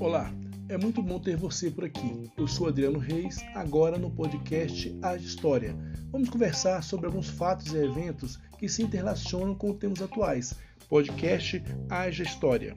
Olá, é muito bom ter você por aqui. Eu sou Adriano Reis, agora no podcast A História. Vamos conversar sobre alguns fatos e eventos que se interrelacionam com temas atuais. Podcast Haja História.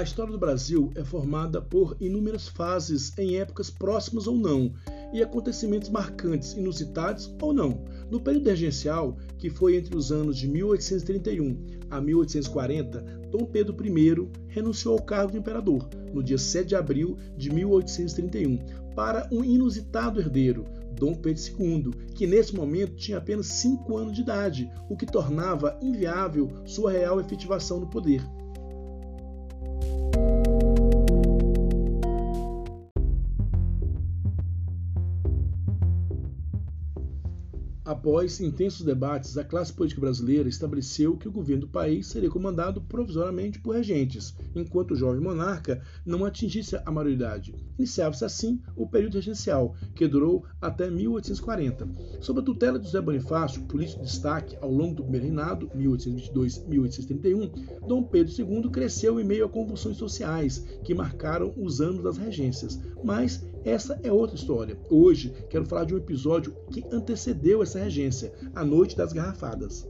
A história do Brasil é formada por inúmeras fases em épocas próximas ou não, e acontecimentos marcantes, inusitados ou não. No período regencial, que foi entre os anos de 1831 a 1840, Dom Pedro I renunciou ao cargo de imperador no dia 7 de abril de 1831 para um inusitado herdeiro, Dom Pedro II, que nesse momento tinha apenas 5 anos de idade, o que tornava inviável sua real efetivação no poder. Após intensos debates, a classe política brasileira estabeleceu que o governo do país seria comandado provisoriamente por regentes, enquanto o jovem monarca não atingisse a maioridade. Iniciava-se assim o período regencial, que durou até 1840. Sob a tutela de José Bonifácio, político de destaque ao longo do primeiro reinado, 1822-1831, Dom Pedro II cresceu em meio a convulsões sociais que marcaram os anos das regências, mas essa é outra história. Hoje quero falar de um episódio que antecedeu essa regência, a Noite das Garrafadas.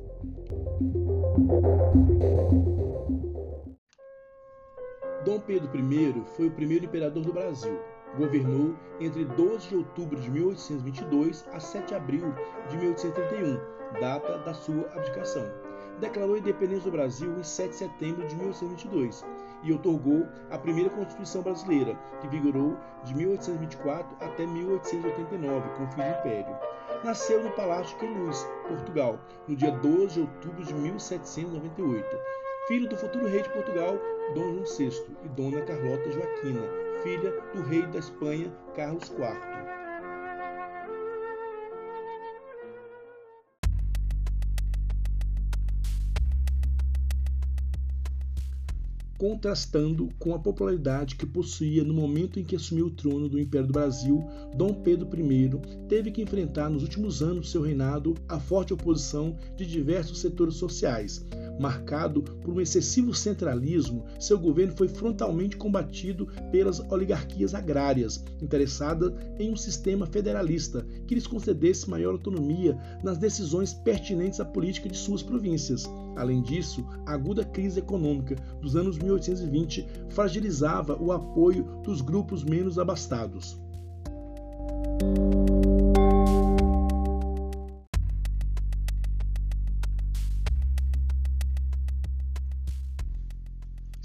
Dom Pedro I foi o primeiro imperador do Brasil. Governou entre 12 de outubro de 1822 a 7 de abril de 1831, data da sua abdicação. Declarou a independência do Brasil em 7 de setembro de 1822 e otorgou a primeira Constituição brasileira, que vigorou de 1824 até 1889, com o fim do Império. Nasceu no Palácio de Queluz, Portugal, no dia 12 de outubro de 1798. Filho do futuro rei de Portugal, Dom João VI, e Dona Carlota Joaquina, filha do rei da Espanha, Carlos IV. Contrastando com a popularidade que possuía no momento em que assumiu o trono do Império do Brasil, Dom Pedro I teve que enfrentar nos últimos anos do seu reinado a forte oposição de diversos setores sociais. Marcado por um excessivo centralismo, seu governo foi frontalmente combatido pelas oligarquias agrárias, interessadas em um sistema federalista que lhes concedesse maior autonomia nas decisões pertinentes à política de suas províncias. Além disso, a aguda crise econômica dos anos 1820 fragilizava o apoio dos grupos menos abastados.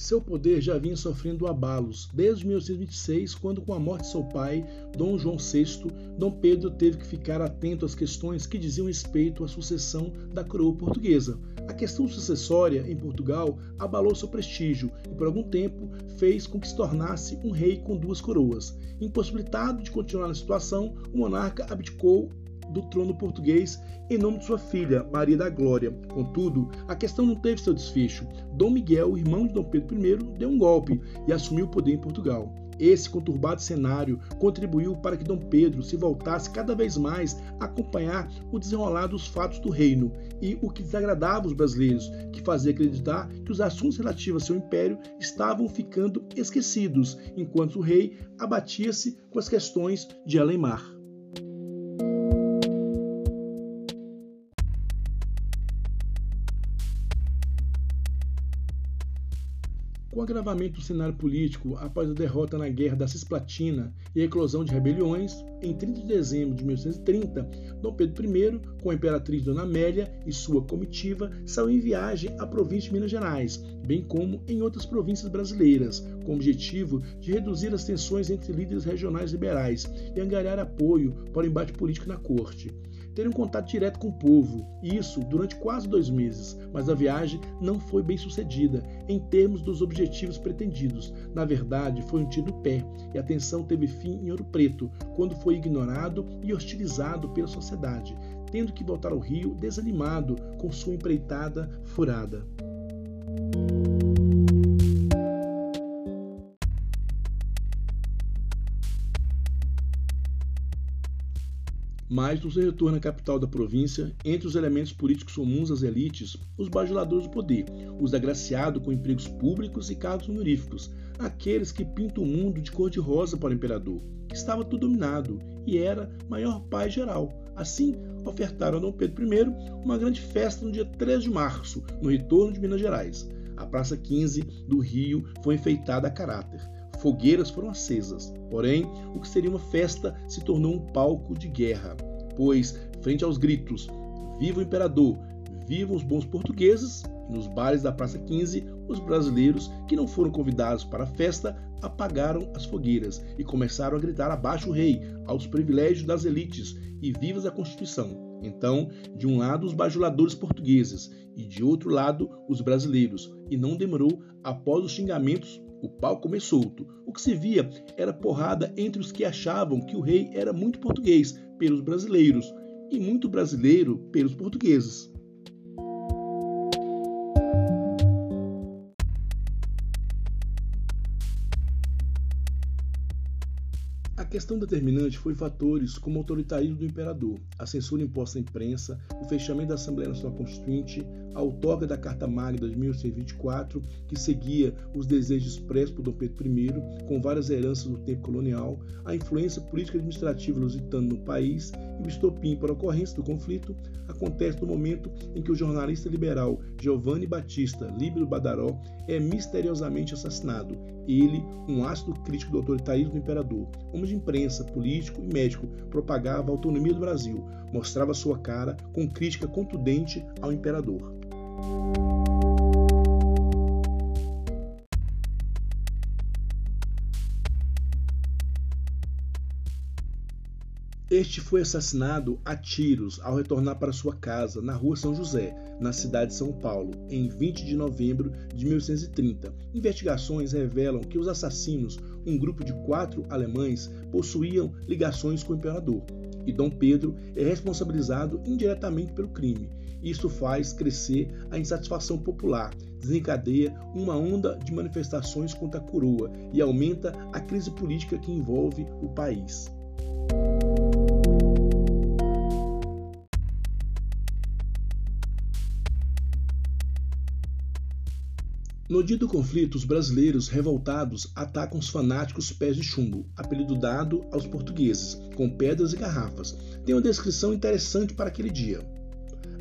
Seu poder já vinha sofrendo abalos desde 1826, quando, com a morte de seu pai, Dom João VI, Dom Pedro teve que ficar atento às questões que diziam respeito à sucessão da coroa portuguesa. A questão sucessória em Portugal abalou seu prestígio e, por algum tempo, fez com que se tornasse um rei com duas coroas. Impossibilitado de continuar na situação, o monarca abdicou do trono português em nome de sua filha, Maria da Glória. Contudo, a questão não teve seu desfecho. Dom Miguel, irmão de Dom Pedro I, deu um golpe e assumiu o poder em Portugal. Esse conturbado cenário contribuiu para que Dom Pedro se voltasse cada vez mais a acompanhar o desenrolar dos fatos do reino e o que desagradava os brasileiros, que fazia acreditar que os assuntos relativos a seu império estavam ficando esquecidos, enquanto o rei abatia-se com as questões de além-mar. Agravamento do cenário político após a derrota na Guerra da Cisplatina e a eclosão de rebeliões, em 30 de dezembro de 1830, Dom Pedro I, com a imperatriz Dona Amélia e sua comitiva, saiu em viagem à província de Minas Gerais, bem como em outras províncias brasileiras, com o objetivo de reduzir as tensões entre líderes regionais liberais e angariar apoio para o embate político na corte ter um contato direto com o povo, isso durante quase dois meses, mas a viagem não foi bem sucedida em termos dos objetivos pretendidos. Na verdade, foi um tiro no pé e a tensão teve fim em Ouro Preto, quando foi ignorado e hostilizado pela sociedade, tendo que voltar ao Rio desanimado com sua empreitada furada. Mas no seu retorno à capital da província, entre os elementos políticos comuns às elites, os bajuladores do poder, os agraciados com empregos públicos e cargos honoríficos, aqueles que pintam o mundo de cor-de-rosa para o imperador, estava tudo dominado e era maior paz geral. Assim, ofertaram a Dom Pedro I uma grande festa no dia 3 de março, no retorno de Minas Gerais. A Praça 15 do Rio foi enfeitada a caráter fogueiras foram acesas. Porém, o que seria uma festa se tornou um palco de guerra, pois, frente aos gritos: Viva o Imperador! Vivam os bons portugueses! nos bares da Praça 15, os brasileiros que não foram convidados para a festa apagaram as fogueiras e começaram a gritar abaixo o rei, aos privilégios das elites e vivas a Constituição. Então, de um lado os bajuladores portugueses e de outro lado os brasileiros, e não demorou após os xingamentos o pau comeu solto. O que se via era porrada entre os que achavam que o rei era muito português pelos brasileiros e muito brasileiro pelos portugueses. Questão determinante foi fatores como o autoritarismo do imperador, a censura imposta à imprensa, o fechamento da Assembleia Nacional Constituinte, a outorga da Carta Magna de 1824, que seguia os desejos expressos por Dom Pedro I, com várias heranças do tempo colonial, a influência política e administrativa lusitana no país e o estopim para a ocorrência do conflito, acontece no momento em que o jornalista liberal Giovanni Battista Líbero Badaró é misteriosamente assassinado. Ele, um ácido crítico do autoritarismo do imperador, homem de imprensa, político e médico, propagava a autonomia do Brasil, mostrava sua cara com crítica contundente ao imperador. Este foi assassinado a tiros ao retornar para sua casa na rua São José, na cidade de São Paulo, em 20 de novembro de 1830. Investigações revelam que os assassinos, um grupo de quatro alemães, possuíam ligações com o imperador. E Dom Pedro é responsabilizado indiretamente pelo crime. Isso faz crescer a insatisfação popular, desencadeia uma onda de manifestações contra a coroa e aumenta a crise política que envolve o país. No dia do conflito, os brasileiros revoltados atacam os fanáticos pés de chumbo, apelido dado aos portugueses, com pedras e garrafas. Tem uma descrição interessante para aquele dia.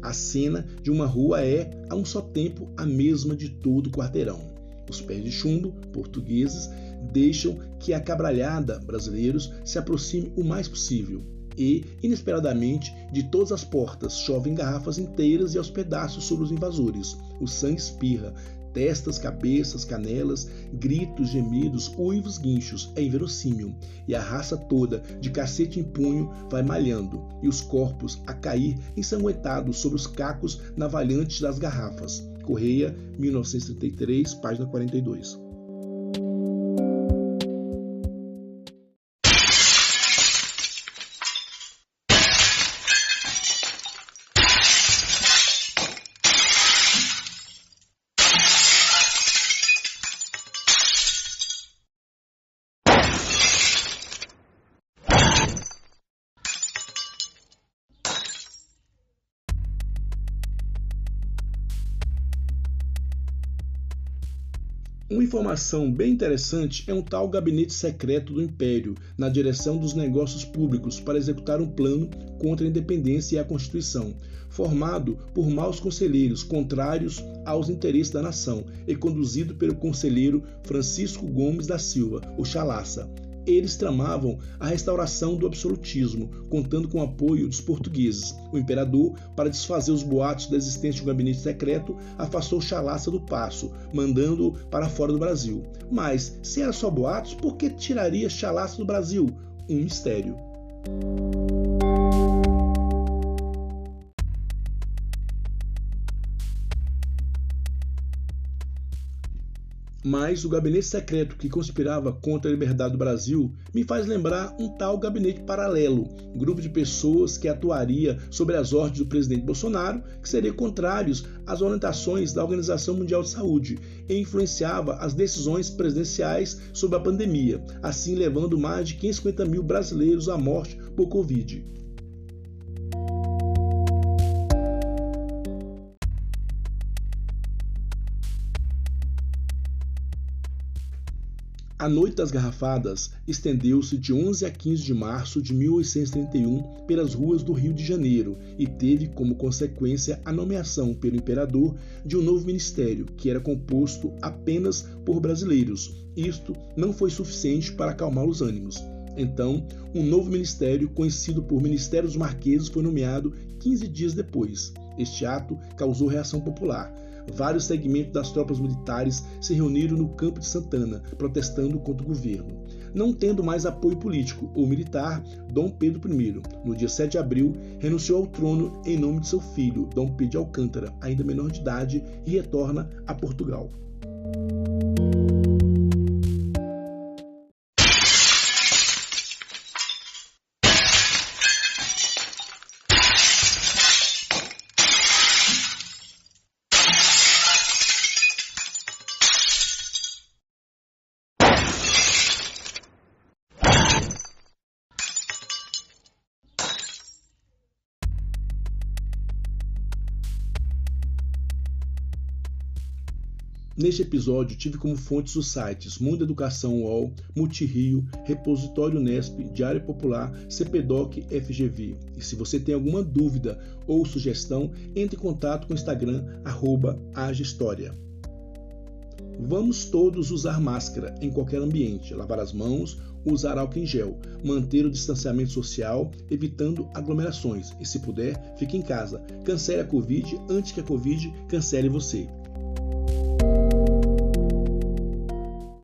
A cena de uma rua é, a um só tempo, a mesma de todo o quarteirão. Os pés de chumbo, portugueses, deixam que a cabralhada, brasileiros, se aproxime o mais possível. E, inesperadamente, de todas as portas chovem garrafas inteiras e aos pedaços sobre os invasores. O sangue espirra, testas, cabeças, canelas, gritos, gemidos, uivos, guinchos. É inverossímil. E a raça toda, de cacete em punho, vai malhando, e os corpos a cair ensanguentados sobre os cacos navalhantes das garrafas. Correia, 1933, página 42. Uma informação bem interessante é um tal gabinete secreto do Império na direção dos negócios públicos para executar um plano contra a independência e a Constituição, formado por maus conselheiros contrários aos interesses da nação e conduzido pelo conselheiro Francisco Gomes da Silva, o Chalaça, eles tramavam a restauração do absolutismo, contando com o apoio dos portugueses. O imperador, para desfazer os boatos da existência de um gabinete secreto, afastou Chalaça do passo, mandando-o para fora do Brasil. Mas, se era só boatos, por que tiraria Chalaça do Brasil? Um mistério. Mas o gabinete secreto que conspirava contra a liberdade do Brasil me faz lembrar um tal gabinete paralelo, grupo de pessoas que atuaria sobre as ordens do presidente Bolsonaro, que seria contrários às orientações da Organização Mundial de Saúde e influenciava as decisões presidenciais sobre a pandemia, assim levando mais de 550 mil brasileiros à morte por Covid. A Noite das Garrafadas estendeu-se de 11 a 15 de março de 1831 pelas ruas do Rio de Janeiro e teve como consequência a nomeação pelo imperador de um novo ministério, que era composto apenas por brasileiros. Isto não foi suficiente para acalmar os ânimos. Então, um novo ministério, conhecido por Ministério dos Marqueses, foi nomeado 15 dias depois. Este ato causou reação popular vários segmentos das tropas militares se reuniram no campo de Santana, protestando contra o governo. Não tendo mais apoio político ou militar, Dom Pedro I, no dia 7 de abril, renunciou ao trono em nome de seu filho, Dom Pedro de Alcântara, ainda menor de idade, e retorna a Portugal. Neste episódio, tive como fontes os sites Mundo Educação UOL, Multirio, Repositório Nesp, Diário Popular, CPDOC FGV. E se você tem alguma dúvida ou sugestão, entre em contato com o Instagram, arroba Vamos todos usar máscara em qualquer ambiente, lavar as mãos, usar álcool em gel, manter o distanciamento social, evitando aglomerações e, se puder, fique em casa. Cancele a Covid antes que a Covid cancele você.